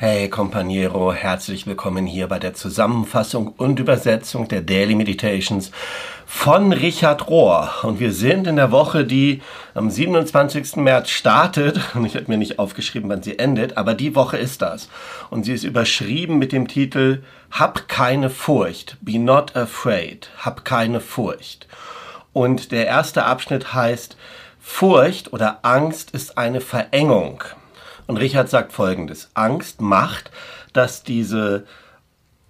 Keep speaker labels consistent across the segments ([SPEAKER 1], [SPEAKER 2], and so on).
[SPEAKER 1] Hey Companiero, herzlich willkommen hier bei der Zusammenfassung und Übersetzung der Daily Meditations von Richard Rohr. Und wir sind in der Woche, die am 27. März startet. Und ich habe mir nicht aufgeschrieben, wann sie endet, aber die Woche ist das. Und sie ist überschrieben mit dem Titel Hab keine Furcht. Be not afraid. Hab keine Furcht. Und der erste Abschnitt heißt Furcht oder Angst ist eine Verengung. Und Richard sagt Folgendes. Angst macht, dass diese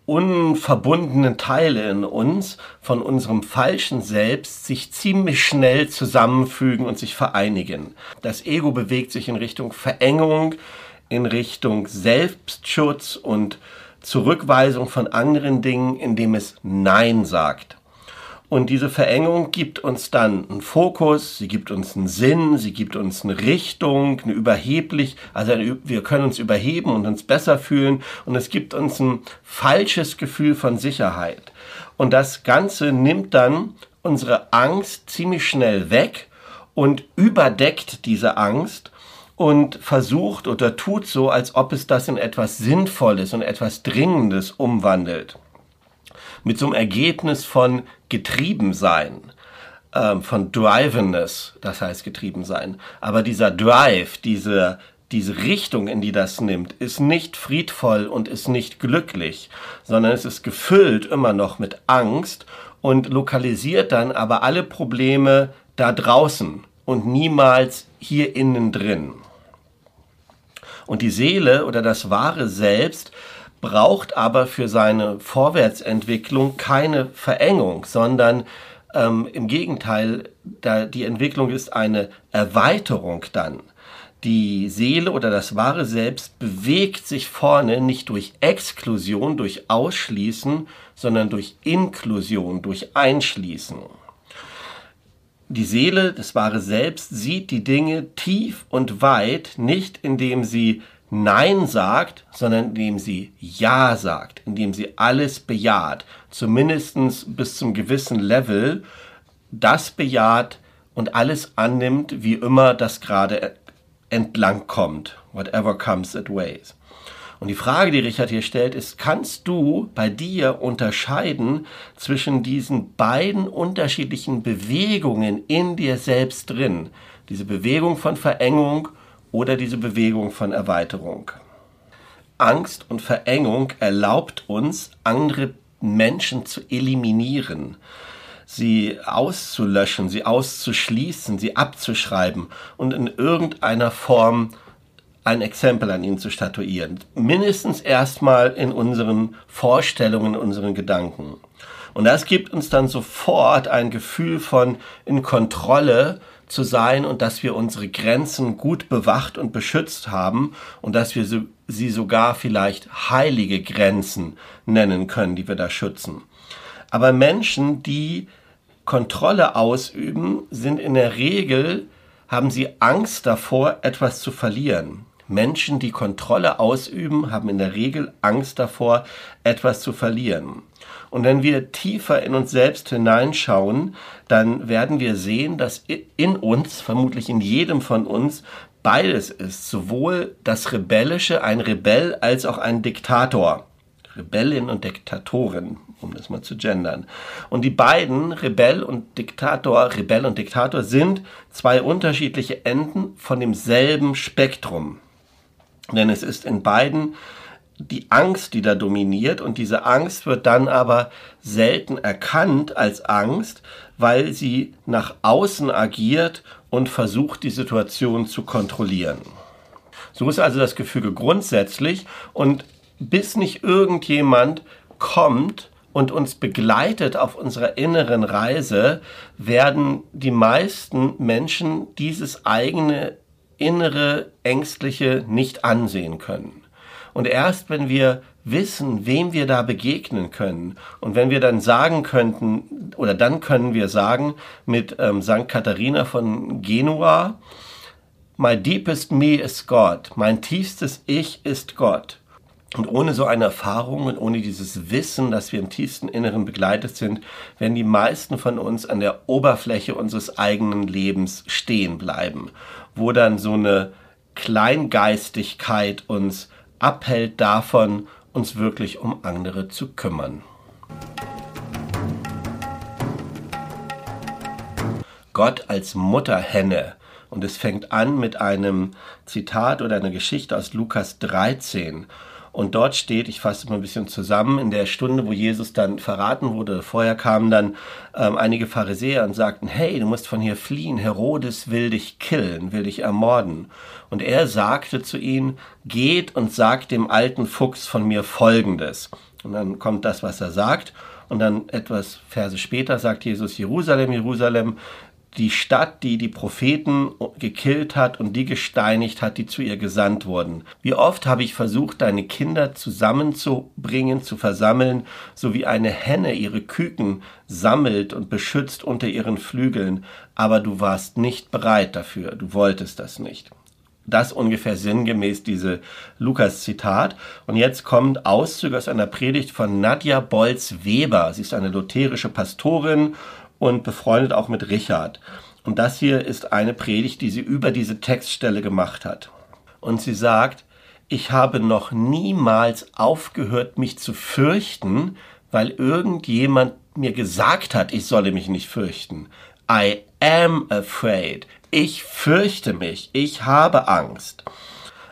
[SPEAKER 1] unverbundenen Teile in uns von unserem falschen Selbst sich ziemlich schnell zusammenfügen und sich vereinigen. Das Ego bewegt sich in Richtung Verengung, in Richtung Selbstschutz und Zurückweisung von anderen Dingen, indem es Nein sagt. Und diese Verengung gibt uns dann einen Fokus, sie gibt uns einen Sinn, sie gibt uns eine Richtung, eine überheblich, also wir können uns überheben und uns besser fühlen und es gibt uns ein falsches Gefühl von Sicherheit. Und das Ganze nimmt dann unsere Angst ziemlich schnell weg und überdeckt diese Angst und versucht oder tut so, als ob es das in etwas Sinnvolles und etwas Dringendes umwandelt mit so einem Ergebnis von getrieben sein, ähm, von Drivenness, das heißt getrieben sein. Aber dieser Drive, diese, diese Richtung, in die das nimmt, ist nicht friedvoll und ist nicht glücklich, sondern es ist gefüllt immer noch mit Angst und lokalisiert dann aber alle Probleme da draußen und niemals hier innen drin. Und die Seele oder das wahre Selbst braucht aber für seine Vorwärtsentwicklung keine Verengung, sondern ähm, im Gegenteil, da die Entwicklung ist eine Erweiterung dann. Die Seele oder das wahre Selbst bewegt sich vorne nicht durch Exklusion, durch Ausschließen, sondern durch Inklusion, durch Einschließen. Die Seele, das wahre Selbst, sieht die Dinge tief und weit, nicht indem sie Nein sagt, sondern indem sie Ja sagt, indem sie alles bejaht, zumindest bis zum gewissen Level, das bejaht und alles annimmt, wie immer das gerade entlang kommt, whatever comes it ways. Und die Frage, die Richard hier stellt, ist, kannst du bei dir unterscheiden zwischen diesen beiden unterschiedlichen Bewegungen in dir selbst drin? Diese Bewegung von Verengung oder diese Bewegung von Erweiterung. Angst und Verengung erlaubt uns, andere Menschen zu eliminieren, sie auszulöschen, sie auszuschließen, sie abzuschreiben und in irgendeiner Form ein Exempel an ihnen zu statuieren. Mindestens erstmal in unseren Vorstellungen, in unseren Gedanken. Und das gibt uns dann sofort ein Gefühl von in Kontrolle zu sein und dass wir unsere Grenzen gut bewacht und beschützt haben und dass wir sie sogar vielleicht heilige Grenzen nennen können, die wir da schützen. Aber Menschen, die Kontrolle ausüben, sind in der Regel, haben sie Angst davor, etwas zu verlieren. Menschen, die Kontrolle ausüben, haben in der Regel Angst davor, etwas zu verlieren. Und wenn wir tiefer in uns selbst hineinschauen, dann werden wir sehen, dass in uns, vermutlich in jedem von uns, beides ist. Sowohl das Rebellische, ein Rebell, als auch ein Diktator. Rebellin und Diktatorin, um das mal zu gendern. Und die beiden, Rebell und Diktator, Rebell und Diktator, sind zwei unterschiedliche Enden von demselben Spektrum. Denn es ist in beiden die Angst, die da dominiert und diese Angst wird dann aber selten erkannt als Angst, weil sie nach außen agiert und versucht, die Situation zu kontrollieren. So ist also das Gefüge grundsätzlich und bis nicht irgendjemand kommt und uns begleitet auf unserer inneren Reise, werden die meisten Menschen dieses eigene innere Ängstliche nicht ansehen können. Und erst wenn wir wissen, wem wir da begegnen können und wenn wir dann sagen könnten, oder dann können wir sagen mit ähm, St. Katharina von Genua, My deepest me is God, mein tiefstes Ich ist Gott. Und ohne so eine Erfahrung und ohne dieses Wissen, dass wir im tiefsten Inneren begleitet sind, werden die meisten von uns an der Oberfläche unseres eigenen Lebens stehen bleiben, wo dann so eine Kleingeistigkeit uns abhält davon, uns wirklich um andere zu kümmern. Gott als Mutterhenne. Und es fängt an mit einem Zitat oder einer Geschichte aus Lukas 13. Und dort steht, ich fasse mal ein bisschen zusammen, in der Stunde, wo Jesus dann verraten wurde, vorher kamen dann ähm, einige Pharisäer und sagten, hey, du musst von hier fliehen, Herodes will dich killen, will dich ermorden. Und er sagte zu ihnen, geht und sagt dem alten Fuchs von mir Folgendes. Und dann kommt das, was er sagt. Und dann etwas Verse später sagt Jesus, Jerusalem, Jerusalem, die Stadt, die die Propheten gekillt hat und die gesteinigt hat, die zu ihr gesandt wurden. Wie oft habe ich versucht, deine Kinder zusammenzubringen, zu versammeln, so wie eine Henne ihre Küken sammelt und beschützt unter ihren Flügeln, aber du warst nicht bereit dafür, du wolltest das nicht. Das ungefähr sinngemäß diese Lukas-Zitat. Und jetzt kommt Auszüge aus einer Predigt von Nadja Bolz-Weber. Sie ist eine lutherische Pastorin und befreundet auch mit Richard. Und das hier ist eine Predigt, die sie über diese Textstelle gemacht hat. Und sie sagt, ich habe noch niemals aufgehört, mich zu fürchten, weil irgendjemand mir gesagt hat, ich solle mich nicht fürchten. I am afraid. Ich fürchte mich. Ich habe Angst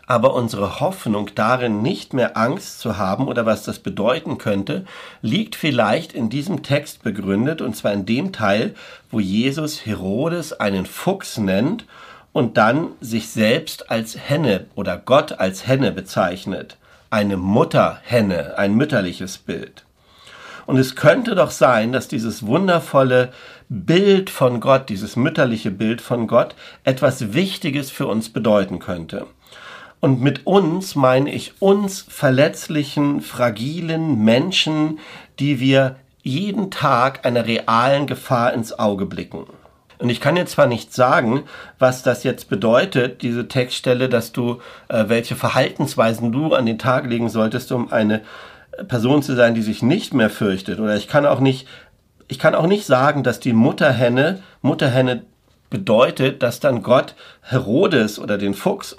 [SPEAKER 1] aber unsere Hoffnung darin, nicht mehr Angst zu haben oder was das bedeuten könnte, liegt vielleicht in diesem Text begründet, und zwar in dem Teil, wo Jesus Herodes einen Fuchs nennt und dann sich selbst als Henne oder Gott als Henne bezeichnet. Eine Mutterhenne, ein mütterliches Bild. Und es könnte doch sein, dass dieses wundervolle Bild von Gott, dieses mütterliche Bild von Gott, etwas Wichtiges für uns bedeuten könnte. Und mit uns meine ich uns verletzlichen, fragilen Menschen, die wir jeden Tag einer realen Gefahr ins Auge blicken. Und ich kann jetzt zwar nicht sagen, was das jetzt bedeutet, diese Textstelle, dass du, äh, welche Verhaltensweisen du an den Tag legen solltest, um eine Person zu sein, die sich nicht mehr fürchtet. Oder ich kann auch nicht, ich kann auch nicht sagen, dass die Mutterhenne, Mutterhenne bedeutet, dass dann Gott Herodes oder den Fuchs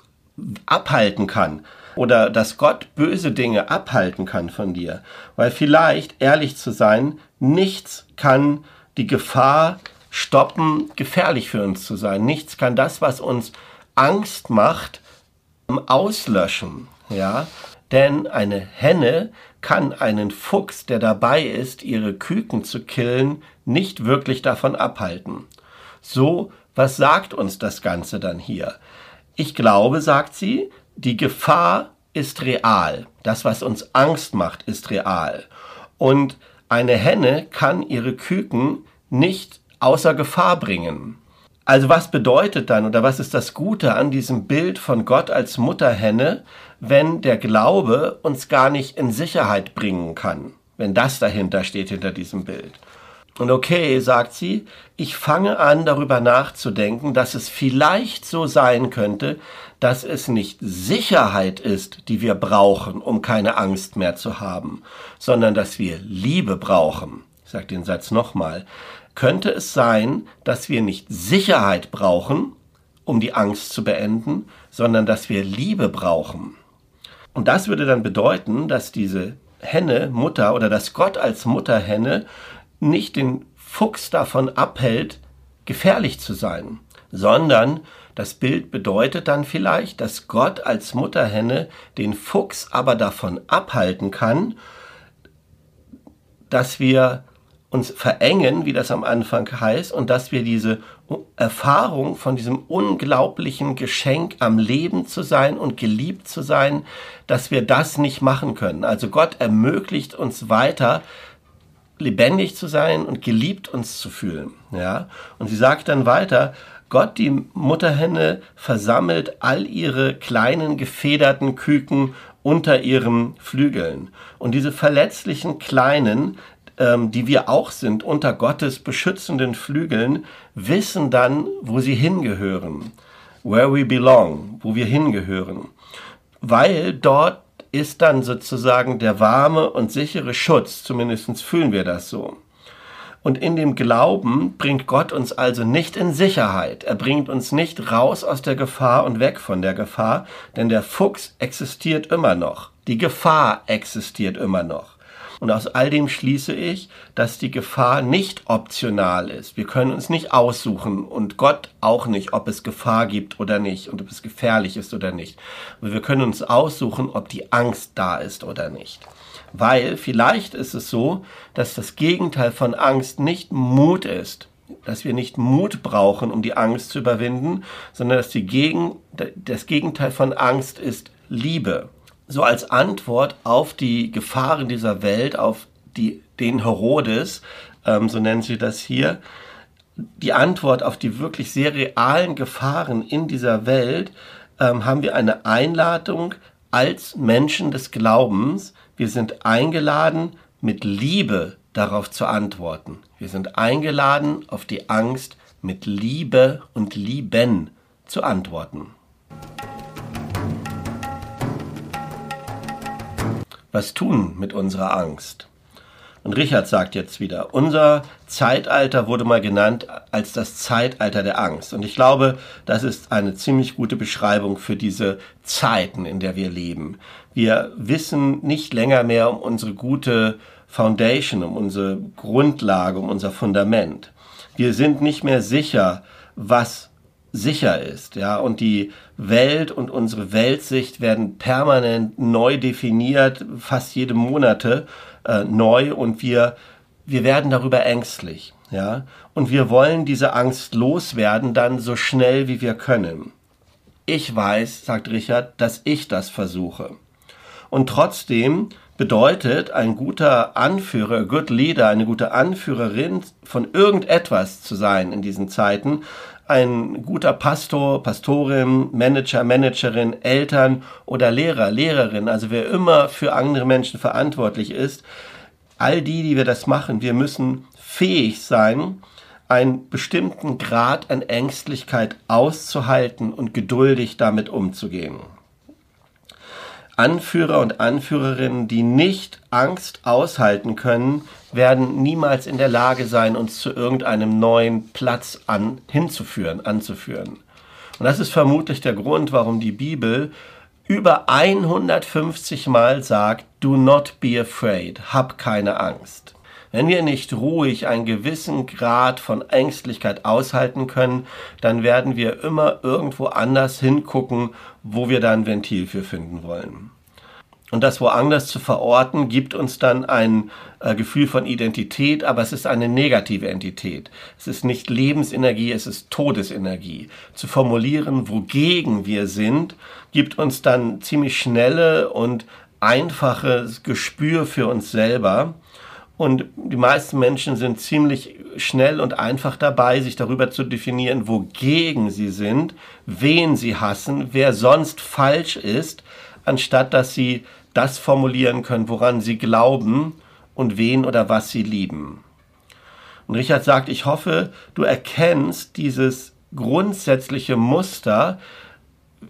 [SPEAKER 1] abhalten kann oder dass Gott böse Dinge abhalten kann von dir. Weil vielleicht, ehrlich zu sein, nichts kann die Gefahr stoppen, gefährlich für uns zu sein. Nichts kann das, was uns Angst macht, auslöschen. Ja? Denn eine Henne kann einen Fuchs, der dabei ist, ihre Küken zu killen, nicht wirklich davon abhalten. So, was sagt uns das Ganze dann hier? Ich glaube, sagt sie, die Gefahr ist real. Das, was uns Angst macht, ist real. Und eine Henne kann ihre Küken nicht außer Gefahr bringen. Also was bedeutet dann oder was ist das Gute an diesem Bild von Gott als Mutterhenne, wenn der Glaube uns gar nicht in Sicherheit bringen kann, wenn das dahinter steht hinter diesem Bild? Und okay, sagt sie, ich fange an darüber nachzudenken, dass es vielleicht so sein könnte, dass es nicht Sicherheit ist, die wir brauchen, um keine Angst mehr zu haben, sondern dass wir Liebe brauchen. Ich sage den Satz nochmal. Könnte es sein, dass wir nicht Sicherheit brauchen, um die Angst zu beenden, sondern dass wir Liebe brauchen? Und das würde dann bedeuten, dass diese Henne, Mutter oder dass Gott als Mutterhenne nicht den Fuchs davon abhält, gefährlich zu sein, sondern das Bild bedeutet dann vielleicht, dass Gott als Mutterhenne den Fuchs aber davon abhalten kann, dass wir uns verengen, wie das am Anfang heißt, und dass wir diese Erfahrung von diesem unglaublichen Geschenk am Leben zu sein und geliebt zu sein, dass wir das nicht machen können. Also Gott ermöglicht uns weiter, lebendig zu sein und geliebt uns zu fühlen. Ja? Und sie sagt dann weiter, Gott, die Mutterhenne, versammelt all ihre kleinen gefederten Küken unter ihren Flügeln. Und diese verletzlichen Kleinen, ähm, die wir auch sind, unter Gottes beschützenden Flügeln, wissen dann, wo sie hingehören. Where we belong, wo wir hingehören. Weil dort ist dann sozusagen der warme und sichere Schutz, zumindest fühlen wir das so. Und in dem Glauben bringt Gott uns also nicht in Sicherheit. Er bringt uns nicht raus aus der Gefahr und weg von der Gefahr, denn der Fuchs existiert immer noch. Die Gefahr existiert immer noch. Und aus all dem schließe ich, dass die Gefahr nicht optional ist. Wir können uns nicht aussuchen und Gott auch nicht, ob es Gefahr gibt oder nicht und ob es gefährlich ist oder nicht. Aber wir können uns aussuchen, ob die Angst da ist oder nicht. Weil vielleicht ist es so, dass das Gegenteil von Angst nicht Mut ist, dass wir nicht Mut brauchen, um die Angst zu überwinden, sondern dass die Gegen, das Gegenteil von Angst ist Liebe. So als Antwort auf die Gefahren dieser Welt, auf die, den Herodes, ähm, so nennen sie das hier, die Antwort auf die wirklich sehr realen Gefahren in dieser Welt, ähm, haben wir eine Einladung als Menschen des Glaubens, wir sind eingeladen, mit Liebe darauf zu antworten. Wir sind eingeladen, auf die Angst mit Liebe und Lieben zu antworten. Was tun mit unserer Angst? Und Richard sagt jetzt wieder, unser Zeitalter wurde mal genannt als das Zeitalter der Angst. Und ich glaube, das ist eine ziemlich gute Beschreibung für diese Zeiten, in der wir leben. Wir wissen nicht länger mehr um unsere gute Foundation, um unsere Grundlage, um unser Fundament. Wir sind nicht mehr sicher, was sicher ist, ja, und die Welt und unsere Weltsicht werden permanent neu definiert, fast jede Monate äh, neu und wir wir werden darüber ängstlich, ja, und wir wollen diese Angst loswerden dann so schnell wie wir können. Ich weiß, sagt Richard, dass ich das versuche. Und trotzdem bedeutet ein guter Anführer, good leader, eine gute Anführerin von irgendetwas zu sein in diesen Zeiten, ein guter Pastor, Pastorin, Manager, Managerin, Eltern oder Lehrer, Lehrerin, also wer immer für andere Menschen verantwortlich ist, all die, die wir das machen, wir müssen fähig sein, einen bestimmten Grad an Ängstlichkeit auszuhalten und geduldig damit umzugehen. Anführer und Anführerinnen, die nicht Angst aushalten können, werden niemals in der Lage sein, uns zu irgendeinem neuen Platz an, hinzuführen, anzuführen. Und das ist vermutlich der Grund, warum die Bibel über 150 Mal sagt, do not be afraid, hab keine Angst. Wenn wir nicht ruhig einen gewissen Grad von Ängstlichkeit aushalten können, dann werden wir immer irgendwo anders hingucken, wo wir da ein Ventil für finden wollen. Und das woanders zu verorten, gibt uns dann ein äh, Gefühl von Identität, aber es ist eine negative Entität. Es ist nicht Lebensenergie, es ist Todesenergie. Zu formulieren, wogegen wir sind, gibt uns dann ziemlich schnelle und einfaches Gespür für uns selber. Und die meisten Menschen sind ziemlich schnell und einfach dabei, sich darüber zu definieren, wogegen sie sind, wen sie hassen, wer sonst falsch ist, anstatt dass sie das formulieren können, woran sie glauben und wen oder was sie lieben. Und Richard sagt, ich hoffe, du erkennst dieses grundsätzliche Muster,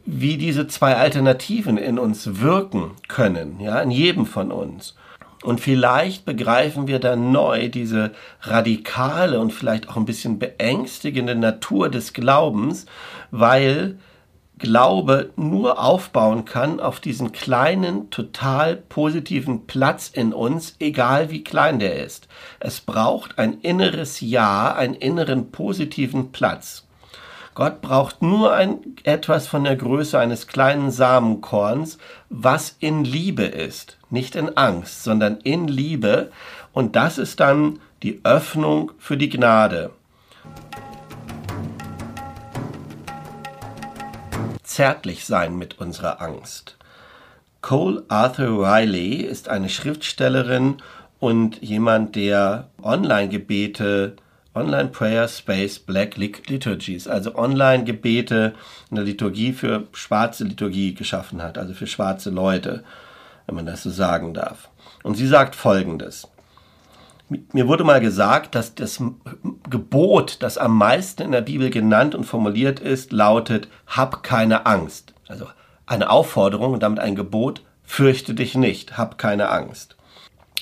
[SPEAKER 1] wie diese zwei Alternativen in uns wirken können, ja, in jedem von uns. Und vielleicht begreifen wir dann neu diese radikale und vielleicht auch ein bisschen beängstigende Natur des Glaubens, weil Glaube nur aufbauen kann auf diesen kleinen, total positiven Platz in uns, egal wie klein der ist. Es braucht ein inneres Ja, einen inneren positiven Platz. Gott braucht nur ein, etwas von der Größe eines kleinen Samenkorns, was in Liebe ist. Nicht in Angst, sondern in Liebe. Und das ist dann die Öffnung für die Gnade. Zärtlich sein mit unserer Angst. Cole Arthur Riley ist eine Schriftstellerin und jemand, der Online-Gebete Online Prayer Space Black Liturgies, also Online-Gebete, eine Liturgie für schwarze Liturgie geschaffen hat, also für schwarze Leute, wenn man das so sagen darf. Und sie sagt Folgendes. Mir wurde mal gesagt, dass das Gebot, das am meisten in der Bibel genannt und formuliert ist, lautet, hab keine Angst. Also eine Aufforderung und damit ein Gebot, fürchte dich nicht, hab keine Angst.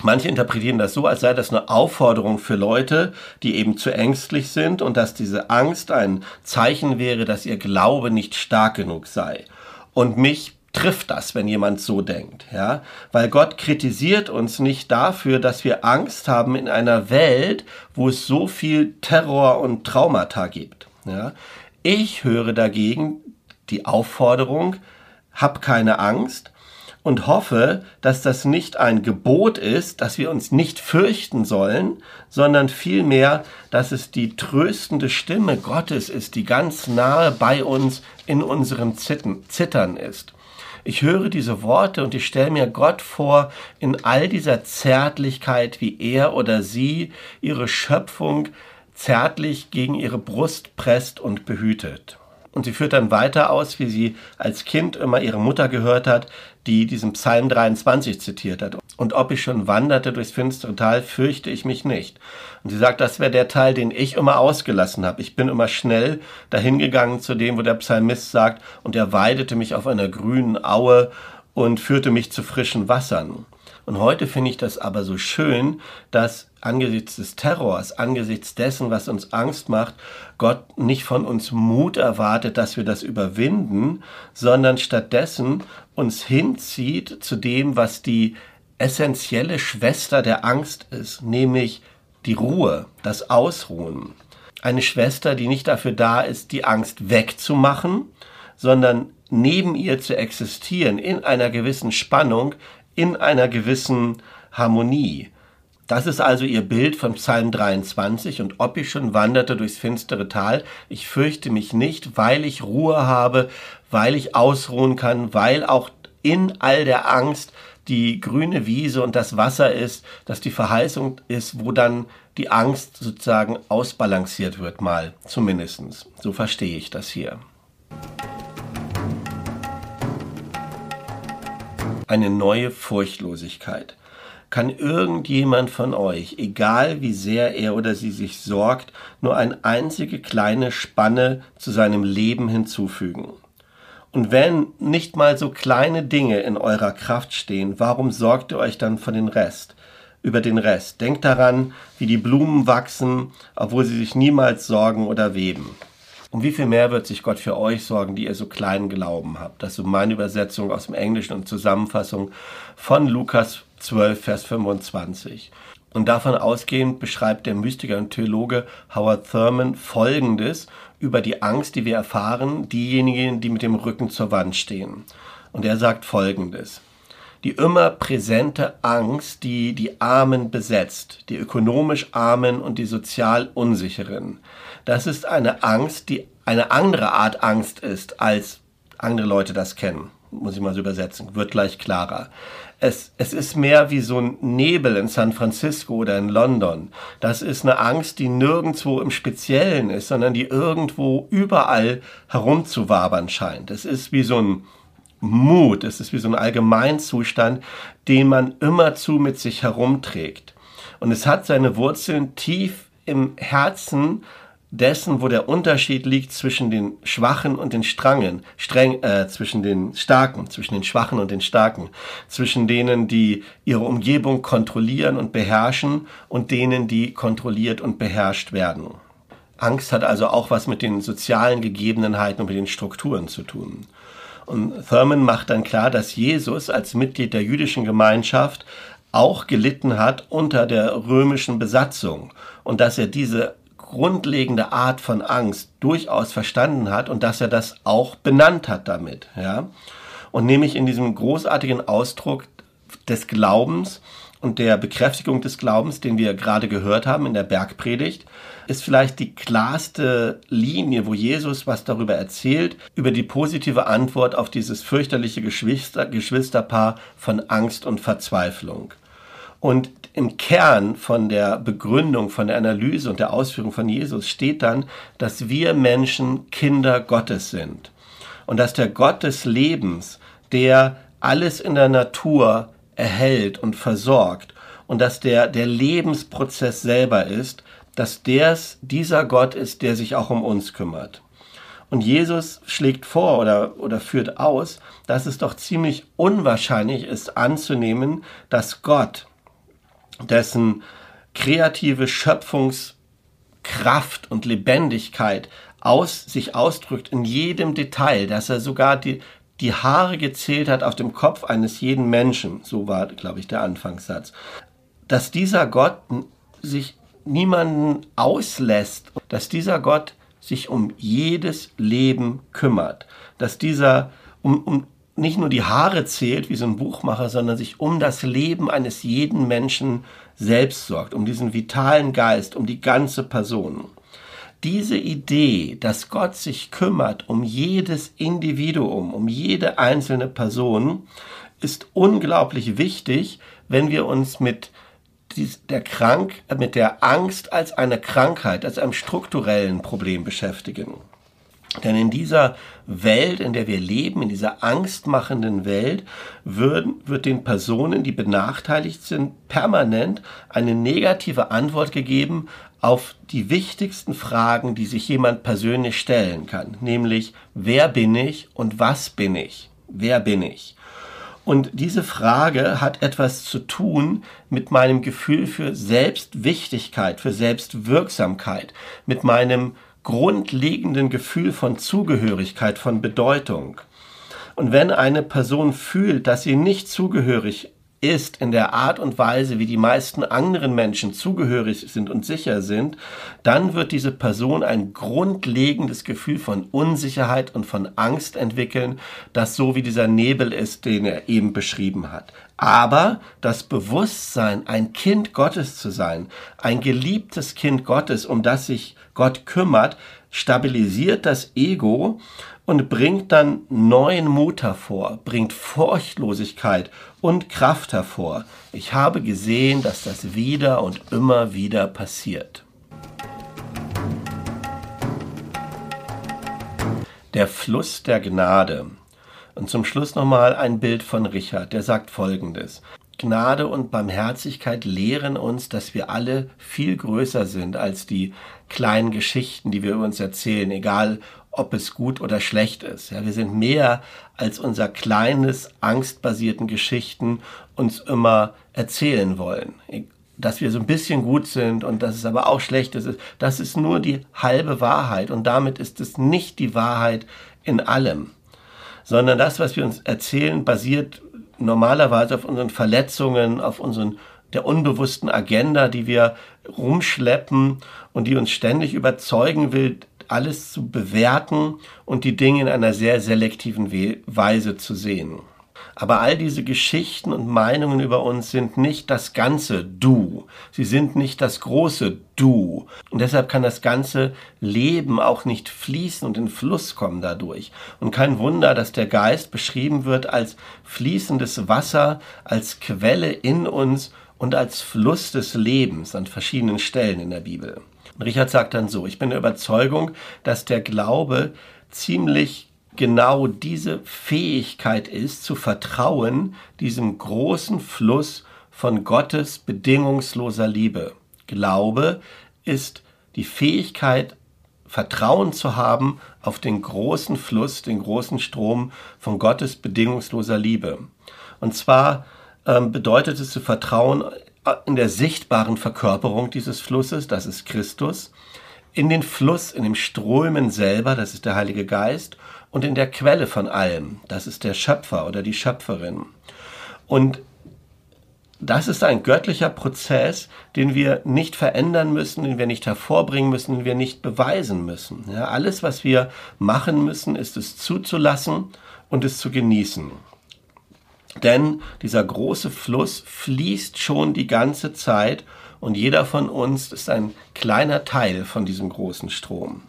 [SPEAKER 1] Manche interpretieren das so, als sei das eine Aufforderung für Leute, die eben zu ängstlich sind und dass diese Angst ein Zeichen wäre, dass ihr Glaube nicht stark genug sei. Und mich trifft das, wenn jemand so denkt, ja, weil Gott kritisiert uns nicht dafür, dass wir Angst haben in einer Welt, wo es so viel Terror und Traumata gibt, ja. Ich höre dagegen die Aufforderung, hab keine Angst, und hoffe, dass das nicht ein Gebot ist, dass wir uns nicht fürchten sollen, sondern vielmehr, dass es die tröstende Stimme Gottes ist, die ganz nahe bei uns in unserem Zittern ist. Ich höre diese Worte und ich stelle mir Gott vor in all dieser Zärtlichkeit, wie er oder sie ihre Schöpfung zärtlich gegen ihre Brust presst und behütet. Und sie führt dann weiter aus, wie sie als Kind immer ihre Mutter gehört hat, die diesen Psalm 23 zitiert hat. Und ob ich schon wanderte durchs finstere Tal, fürchte ich mich nicht. Und sie sagt, das wäre der Teil, den ich immer ausgelassen habe. Ich bin immer schnell dahingegangen zu dem, wo der Psalmist sagt, und er weidete mich auf einer grünen Aue und führte mich zu frischen Wassern. Und heute finde ich das aber so schön, dass angesichts des Terrors, angesichts dessen, was uns Angst macht, Gott nicht von uns Mut erwartet, dass wir das überwinden, sondern stattdessen uns hinzieht zu dem, was die essentielle Schwester der Angst ist, nämlich die Ruhe, das Ausruhen. Eine Schwester, die nicht dafür da ist, die Angst wegzumachen, sondern neben ihr zu existieren in einer gewissen Spannung, in einer gewissen Harmonie. Das ist also ihr Bild von Psalm 23 und ob ich schon wanderte durchs finstere Tal, ich fürchte mich nicht, weil ich Ruhe habe, weil ich ausruhen kann, weil auch in all der Angst die grüne Wiese und das Wasser ist, dass die Verheißung ist, wo dann die Angst sozusagen ausbalanciert wird, mal zumindestens. So verstehe ich das hier. eine neue Furchtlosigkeit. Kann irgendjemand von euch, egal wie sehr er oder sie sich sorgt, nur eine einzige kleine Spanne zu seinem Leben hinzufügen? Und wenn nicht mal so kleine Dinge in eurer Kraft stehen, warum sorgt ihr euch dann für den Rest? Über den Rest. Denkt daran, wie die Blumen wachsen, obwohl sie sich niemals sorgen oder weben. Um wie viel mehr wird sich Gott für euch sorgen, die ihr so kleinen Glauben habt? Das ist so meine Übersetzung aus dem Englischen und Zusammenfassung von Lukas 12, Vers 25. Und davon ausgehend beschreibt der Mystiker und Theologe Howard Thurman Folgendes über die Angst, die wir erfahren, diejenigen, die mit dem Rücken zur Wand stehen. Und er sagt Folgendes. Die immer präsente Angst, die die Armen besetzt, die ökonomisch Armen und die sozial Unsicheren, das ist eine Angst, die eine andere Art Angst ist, als andere Leute das kennen. Muss ich mal so übersetzen. Wird gleich klarer. Es, es ist mehr wie so ein Nebel in San Francisco oder in London. Das ist eine Angst, die nirgendwo im Speziellen ist, sondern die irgendwo überall herumzuwabern scheint. Es ist wie so ein Mut, es ist wie so ein Allgemeinzustand, den man immerzu mit sich herumträgt. Und es hat seine Wurzeln tief im Herzen dessen, wo der Unterschied liegt zwischen den Schwachen und den Strangen, streng, äh, zwischen den Starken, zwischen den Schwachen und den Starken, zwischen denen, die ihre Umgebung kontrollieren und beherrschen und denen, die kontrolliert und beherrscht werden. Angst hat also auch was mit den sozialen Gegebenheiten und mit den Strukturen zu tun. Und Thurman macht dann klar, dass Jesus als Mitglied der jüdischen Gemeinschaft auch gelitten hat unter der römischen Besatzung und dass er diese grundlegende Art von Angst durchaus verstanden hat und dass er das auch benannt hat damit, ja. Und nämlich in diesem großartigen Ausdruck des Glaubens und der Bekräftigung des Glaubens, den wir gerade gehört haben in der Bergpredigt, ist vielleicht die klarste Linie, wo Jesus was darüber erzählt, über die positive Antwort auf dieses fürchterliche Geschwister, Geschwisterpaar von Angst und Verzweiflung. Und im Kern von der Begründung, von der Analyse und der Ausführung von Jesus steht dann, dass wir Menschen Kinder Gottes sind. Und dass der Gott des Lebens, der alles in der Natur erhält und versorgt und dass der der Lebensprozess selber ist, dass der's, dieser Gott ist, der sich auch um uns kümmert. Und Jesus schlägt vor oder, oder führt aus, dass es doch ziemlich unwahrscheinlich ist anzunehmen, dass Gott, dessen kreative Schöpfungskraft und Lebendigkeit aus, sich ausdrückt in jedem Detail, dass er sogar die, die Haare gezählt hat auf dem Kopf eines jeden Menschen. So war, glaube ich, der Anfangssatz. Dass dieser Gott sich niemanden auslässt, dass dieser Gott sich um jedes Leben kümmert, dass dieser um, um nicht nur die Haare zählt wie so ein Buchmacher, sondern sich um das Leben eines jeden Menschen selbst sorgt, um diesen vitalen Geist, um die ganze Person. Diese Idee, dass Gott sich kümmert um jedes Individuum, um jede einzelne Person, ist unglaublich wichtig, wenn wir uns mit der Krank, mit der Angst als eine Krankheit, als einem strukturellen Problem beschäftigen. Denn in dieser Welt, in der wir leben, in dieser angstmachenden Welt, wird, wird den Personen, die benachteiligt sind, permanent eine negative Antwort gegeben auf die wichtigsten Fragen, die sich jemand persönlich stellen kann. Nämlich, wer bin ich und was bin ich? Wer bin ich? Und diese Frage hat etwas zu tun mit meinem Gefühl für Selbstwichtigkeit, für Selbstwirksamkeit, mit meinem grundlegenden Gefühl von Zugehörigkeit, von Bedeutung. Und wenn eine Person fühlt, dass sie nicht zugehörig ist in der Art und Weise, wie die meisten anderen Menschen zugehörig sind und sicher sind, dann wird diese Person ein grundlegendes Gefühl von Unsicherheit und von Angst entwickeln, das so wie dieser Nebel ist, den er eben beschrieben hat. Aber das Bewusstsein, ein Kind Gottes zu sein, ein geliebtes Kind Gottes, um das sich Gott kümmert, stabilisiert das Ego und bringt dann neuen Mut hervor, bringt Furchtlosigkeit und Kraft hervor. Ich habe gesehen, dass das wieder und immer wieder passiert. Der Fluss der Gnade. Und zum Schluss nochmal ein Bild von Richard, der sagt folgendes. Gnade und Barmherzigkeit lehren uns, dass wir alle viel größer sind als die kleinen Geschichten, die wir uns erzählen, egal ob es gut oder schlecht ist. Ja, wir sind mehr als unser kleines, angstbasierten Geschichten uns immer erzählen wollen. Dass wir so ein bisschen gut sind und dass es aber auch schlecht ist, das ist nur die halbe Wahrheit und damit ist es nicht die Wahrheit in allem, sondern das, was wir uns erzählen, basiert normalerweise auf unseren Verletzungen, auf unseren der unbewussten Agenda, die wir rumschleppen und die uns ständig überzeugen will, alles zu bewerten und die Dinge in einer sehr selektiven Weise zu sehen. Aber all diese Geschichten und Meinungen über uns sind nicht das ganze Du. Sie sind nicht das große Du. Und deshalb kann das ganze Leben auch nicht fließen und in Fluss kommen dadurch. Und kein Wunder, dass der Geist beschrieben wird als fließendes Wasser, als Quelle in uns und als Fluss des Lebens an verschiedenen Stellen in der Bibel. Und Richard sagt dann so, ich bin der Überzeugung, dass der Glaube ziemlich genau diese Fähigkeit ist, zu vertrauen diesem großen Fluss von Gottes bedingungsloser Liebe. Glaube ist die Fähigkeit, Vertrauen zu haben auf den großen Fluss, den großen Strom von Gottes bedingungsloser Liebe. Und zwar ähm, bedeutet es zu vertrauen in der sichtbaren Verkörperung dieses Flusses, das ist Christus, in den Fluss, in dem Strömen selber, das ist der Heilige Geist, und in der Quelle von allem, das ist der Schöpfer oder die Schöpferin. Und das ist ein göttlicher Prozess, den wir nicht verändern müssen, den wir nicht hervorbringen müssen, den wir nicht beweisen müssen. Ja, alles, was wir machen müssen, ist es zuzulassen und es zu genießen. Denn dieser große Fluss fließt schon die ganze Zeit und jeder von uns ist ein kleiner Teil von diesem großen Strom.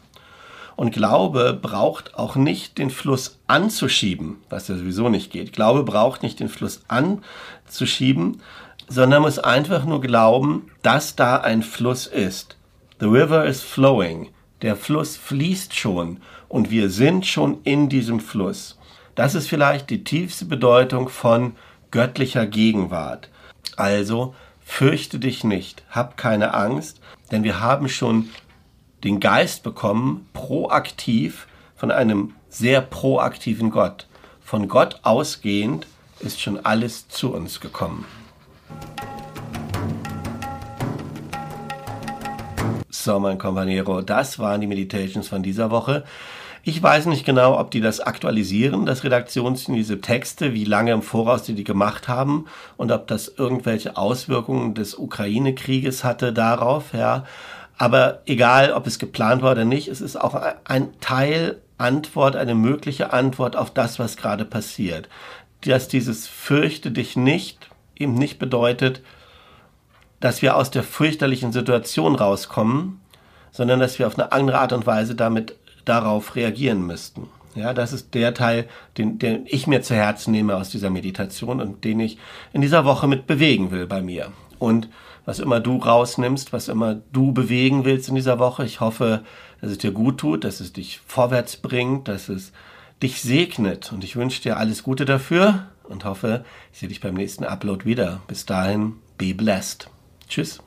[SPEAKER 1] Und Glaube braucht auch nicht den Fluss anzuschieben, was ja sowieso nicht geht. Glaube braucht nicht den Fluss anzuschieben, sondern muss einfach nur glauben, dass da ein Fluss ist. The river is flowing. Der Fluss fließt schon und wir sind schon in diesem Fluss. Das ist vielleicht die tiefste Bedeutung von göttlicher Gegenwart. Also fürchte dich nicht, hab keine Angst, denn wir haben schon den Geist bekommen, proaktiv von einem sehr proaktiven Gott. Von Gott ausgehend ist schon alles zu uns gekommen. So, mein Compañero, das waren die Meditations von dieser Woche. Ich weiß nicht genau, ob die das aktualisieren, das Redaktionsteam, diese Texte, wie lange im Voraus die die gemacht haben und ob das irgendwelche Auswirkungen des Ukraine-Krieges hatte darauf, ja. Aber egal, ob es geplant war oder nicht, es ist auch ein Teil Antwort, eine mögliche Antwort auf das, was gerade passiert. Dass dieses fürchte dich nicht eben nicht bedeutet, dass wir aus der fürchterlichen Situation rauskommen, sondern dass wir auf eine andere Art und Weise damit darauf reagieren müssten. Ja, das ist der Teil, den, den ich mir zu Herzen nehme aus dieser Meditation und den ich in dieser Woche mit bewegen will bei mir. Und was immer du rausnimmst, was immer du bewegen willst in dieser Woche, ich hoffe, dass es dir gut tut, dass es dich vorwärts bringt, dass es dich segnet. Und ich wünsche dir alles Gute dafür und hoffe, ich sehe dich beim nächsten Upload wieder. Bis dahin, be blessed. Tschüss.